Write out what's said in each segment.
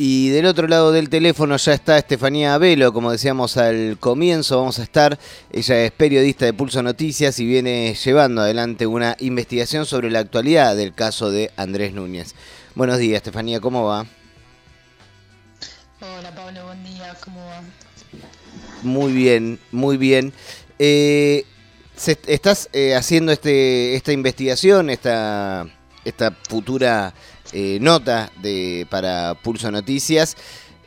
Y del otro lado del teléfono ya está Estefanía Velo, como decíamos al comienzo, vamos a estar. Ella es periodista de Pulso Noticias y viene llevando adelante una investigación sobre la actualidad del caso de Andrés Núñez. Buenos días, Estefanía, ¿cómo va? Hola Pablo, buen día, ¿cómo va? Muy bien, muy bien. Eh, estás eh, haciendo este, esta investigación, esta, esta futura eh, nota de, para Pulso Noticias.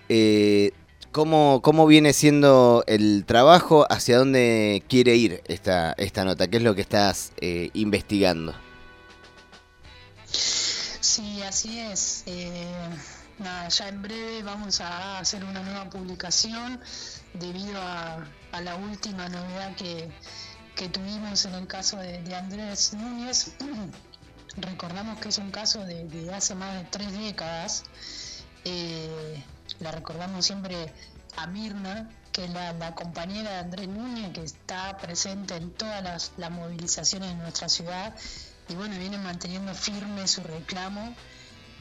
Eh, ¿cómo, ¿Cómo viene siendo el trabajo? ¿Hacia dónde quiere ir esta, esta nota? ¿Qué es lo que estás eh, investigando? Sí, así es. nada, ya en breve vamos a hacer una nueva publicación debido a, la última novedad que, tuvimos en el caso de Andrés Núñez. Recordamos que es un caso de, hace más de tres décadas. Eh, la recordamos siempre a Mirna, que es la, compañera de Andrés Núñez, que está presente en todas las, movilizaciones de nuestra ciudad y bueno, viene manteniendo firme su reclamo.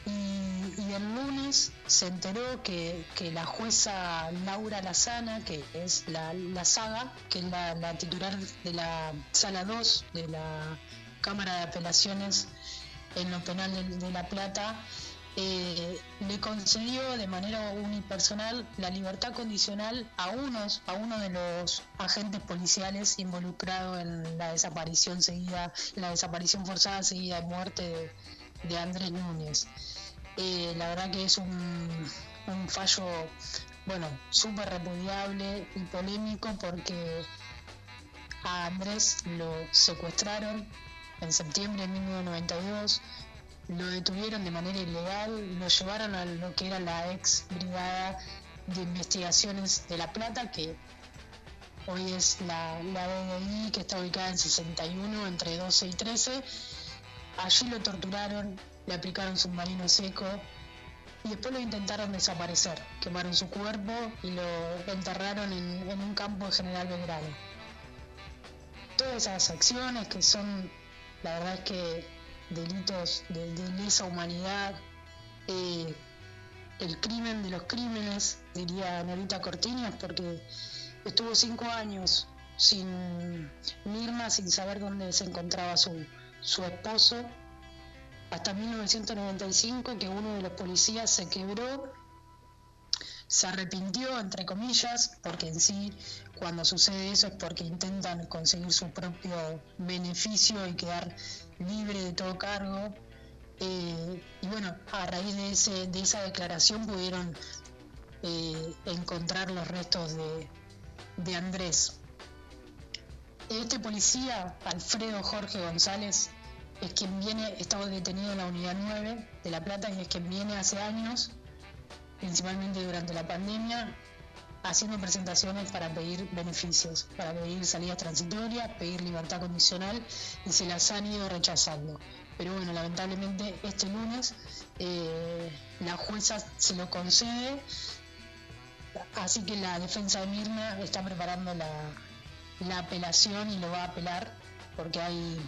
Y, el lunes se enteró que, la jueza Laura Lazana, que es la, saga, que es la, la, titular de la sala 2 de la Cámara de Apelaciones en lo penal de, La Plata, eh, le concedió de manera unipersonal la libertad condicional a unos, a uno de los agentes policiales involucrados en la desaparición seguida, la desaparición forzada seguida de muerte de, Andrés Núñez. Eh, la verdad que es un, un fallo, bueno, súper repudiable y polémico porque a Andrés lo secuestraron, en septiembre de 1992, lo detuvieron de manera ilegal, lo llevaron a lo que era la ex brigada de investigaciones de La Plata, que hoy es la, la BDI, que está ubicada en 61, entre 12 y 13. Allí lo torturaron, le aplicaron submarino seco y después lo intentaron desaparecer. Quemaron su cuerpo y lo enterraron en, un campo de General Belgrano. Todas esas acciones que son la verdad es que delitos de, lesa humanidad, eh, el crimen de los crímenes, diría Norita Cortiñas, porque estuvo cinco años sin Mirna, sin saber dónde se encontraba su, su esposo, hasta 1995 que uno de los policías se quebró se arrepintió, entre comillas, porque en sí cuando sucede eso es porque intentan conseguir su propio beneficio y quedar libre de todo cargo. Eh, y bueno, a raíz de, ese, de esa declaración pudieron eh, encontrar los restos de, de Andrés. Este policía, Alfredo Jorge González, es quien viene, estaba detenido en la unidad 9 de La Plata y es quien viene hace años principalmente durante la pandemia, haciendo presentaciones para pedir beneficios, para pedir salidas transitorias, pedir libertad condicional y se las han ido rechazando. Pero bueno, lamentablemente este lunes eh, la jueza se lo concede, así que la defensa de Mirna está preparando la, la apelación y lo va a apelar porque hay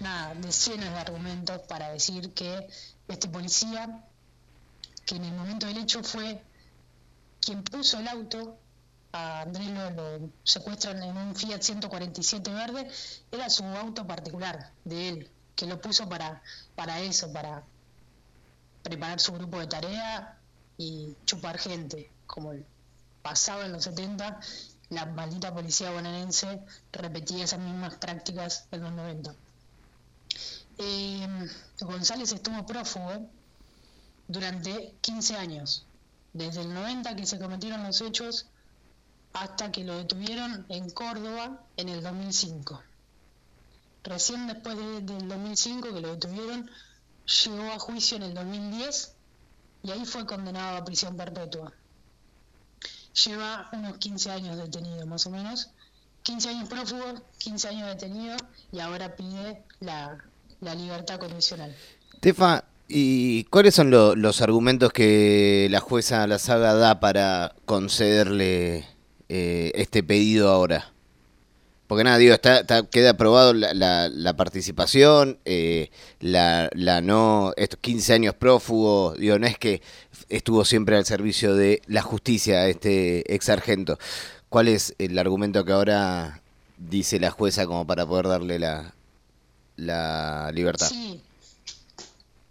nada, decenas de argumentos para decir que este policía que en el momento del hecho fue quien puso el auto, a Andrés lo, secuestran en un Fiat 147 verde, era su auto particular de él, que lo puso para, para eso, para preparar su grupo de tarea y chupar gente, como pasaba en los 70, la maldita policía bonaerense repetía esas mismas prácticas en los 90. Eh, González estuvo prófugo durante 15 años, desde el 90 que se cometieron los hechos hasta que lo detuvieron en Córdoba en el 2005. Recién después del 2005 que lo detuvieron, llegó a juicio en el 2010 y ahí fue condenado a prisión perpetua. Lleva unos 15 años detenido más o menos, 15 años prófugo, 15 años detenido y ahora pide la, la libertad condicional. Tefa, ¿Y cuáles son los argumentos que la jueza La Saga da para concederle eh, este pedido ahora? Porque nada, digo, está, queda aprobado la, la, participación, eh, la, la no, estos 15 años prófugos, digo, no es que estuvo siempre al servicio de la justicia, este ex sargento. ¿Cuál es el argumento que ahora dice la jueza como para poder darle la, la libertad? Sí,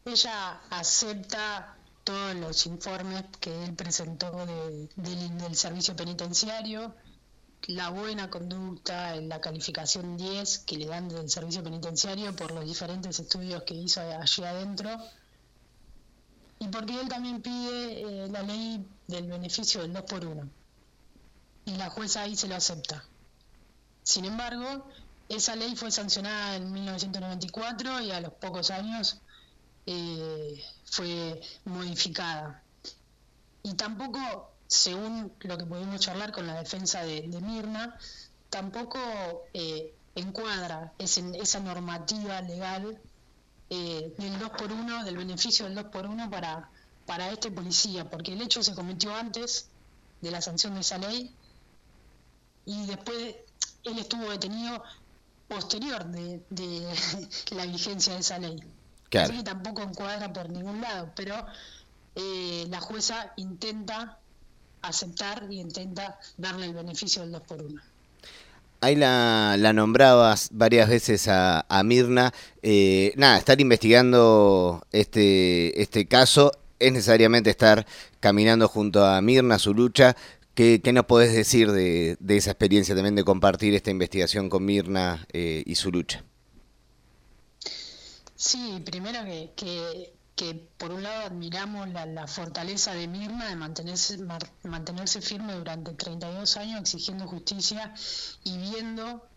ella acepta todos los informes que él presentó del servicio penitenciario, la buena conducta, la calificación 10 que le dan del servicio penitenciario por los diferentes estudios que hizo allí adentro, y porque él también pide eh, la ley del beneficio del 2 por 1 y la jueza ahí se lo acepta. Sin embargo, esa ley fue sancionada en 1994 y a los pocos años eh, fue modificada. Y tampoco, según lo que pudimos charlar con la defensa de, Mirna, tampoco eh, encuadra esa normativa legal eh, del 2 por 1 del beneficio del 2 por 1 para, para este policía, porque el hecho se cometió antes de la sanción de esa ley y después él estuvo detenido posterior de, de la vigencia de esa ley. Así que tampoco encuadra por ningún lado, pero eh, la jueza intenta aceptar y intenta darle el beneficio del 2 por 1 Ahí la, la, nombrabas varias veces a, Mirna. Eh, nada, estar investigando este, este caso es necesariamente estar caminando junto a Mirna, su lucha. ¿Qué, qué nos podés decir de, de, esa experiencia también de compartir esta investigación con Mirna eh, y su lucha? Sí, primero que, que, por un lado admiramos la, fortaleza de Mirna de mantenerse, mantenerse firme durante 32 años exigiendo justicia y viendo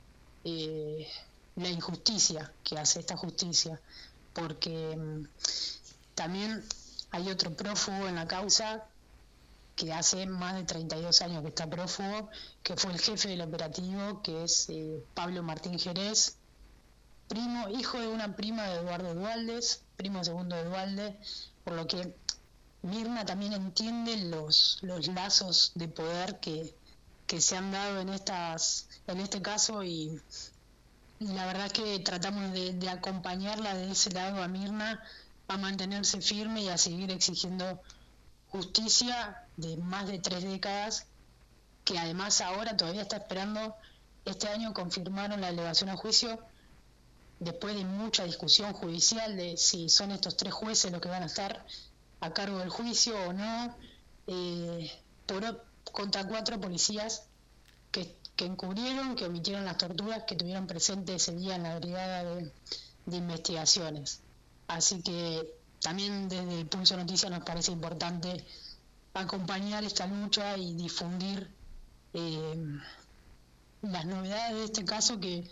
eh, la injusticia que hace esta justicia, porque mm, también hay otro prófugo en la causa que hace más de 32 años que está prófugo, que fue el jefe del operativo, que es eh, Pablo Martín Jerez, primo, hijo de una prima de Eduardo Dualdes, primo segundo de Dualde, por lo que Mirna también entiende los, los lazos de poder que, se han dado en estas en este caso y, la verdad es que tratamos de, acompañarla de ese lado a Mirna a mantenerse firme y a seguir exigiendo justicia de más de tres décadas que además ahora todavía está esperando. Este año confirmaron la elevación a juicio después de mucha discusión judicial de si son estos tres jueces los que van a estar a cargo del juicio o no, eh, por, contra cuatro policías que, que, encubrieron, que omitieron las torturas que tuvieron presente ese día en la brigada de, investigaciones. Así que también desde el Pulso Noticias nos parece importante acompañar esta lucha y difundir eh, las novedades de este caso que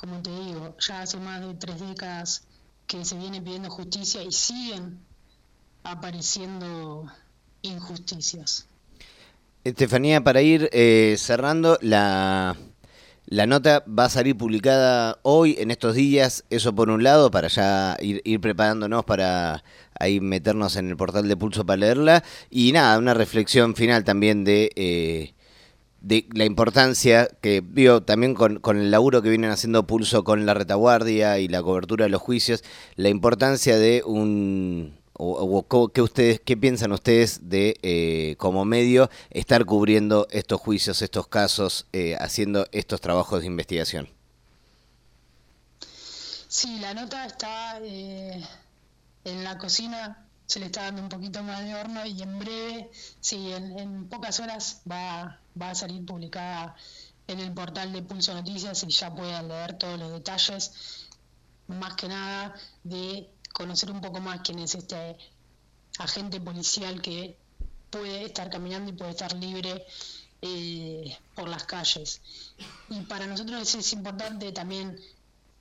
como te digo, ya hace más de tres décadas que se viene pidiendo justicia y siguen apareciendo injusticias. Estefanía, para ir eh, cerrando, la, la nota va a salir publicada hoy, en estos días, eso por un lado, para ya ir, ir preparándonos para ahí meternos en el portal de Pulso para leerla. Y nada, una reflexión final también de... Eh, de la importancia que vio también con, con, el laburo que vienen haciendo Pulso con la retaguardia y la cobertura de los juicios, la importancia de un o, qué ustedes qué piensan ustedes de eh, como medio estar cubriendo estos juicios, estos casos, eh, haciendo estos trabajos de investigación. Sí, la nota está eh, en la cocina se le está dando un poquito más de horno y en breve, sí, en, pocas horas va, va a salir publicada en el portal de Pulso Noticias y ya pueden leer todos los detalles, más que nada de conocer un poco más quién es este agente policial que puede estar caminando y puede estar libre eh, por las calles. Y para nosotros es, importante también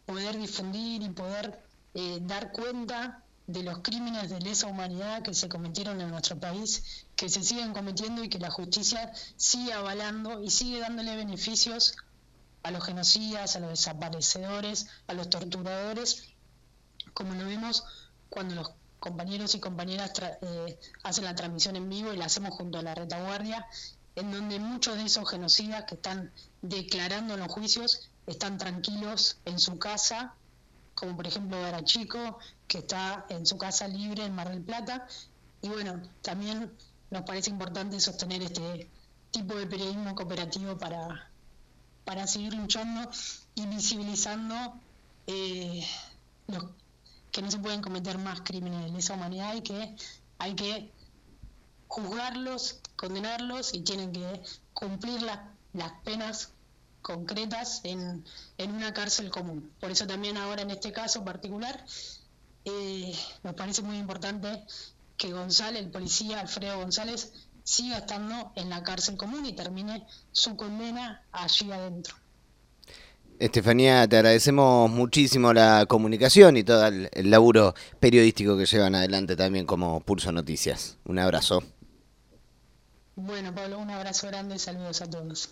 poder difundir y poder eh, dar cuenta de los crímenes de lesa humanidad que se cometieron en nuestro país, que se siguen cometiendo y que la justicia sigue avalando y sigue dándole beneficios a los genocidas, a los desaparecedores, a los torturadores, como lo vemos cuando los compañeros y compañeras eh, hacen la transmisión en vivo y la hacemos junto a la retaguardia, en donde muchos de esos genocidas que están declarando en los juicios están tranquilos en su casa como por ejemplo Chico, que está en su casa libre en Mar del Plata, y bueno, también nos parece importante sostener este tipo de periodismo cooperativo para, para seguir luchando y visibilizando eh, los, que no se pueden cometer más crímenes de lesa humanidad y que hay que juzgarlos, condenarlos y tienen que cumplir las penas concretas en, en, una cárcel común. Por eso también ahora en este caso particular eh, nos parece muy importante que González, el policía Alfredo González, siga estando en la cárcel común y termine su condena allí adentro. Estefanía, te agradecemos muchísimo la comunicación y todo el, el, laburo periodístico que llevan adelante también como Pulso Noticias. Un abrazo. Bueno, Pablo, un abrazo grande y saludos a todos.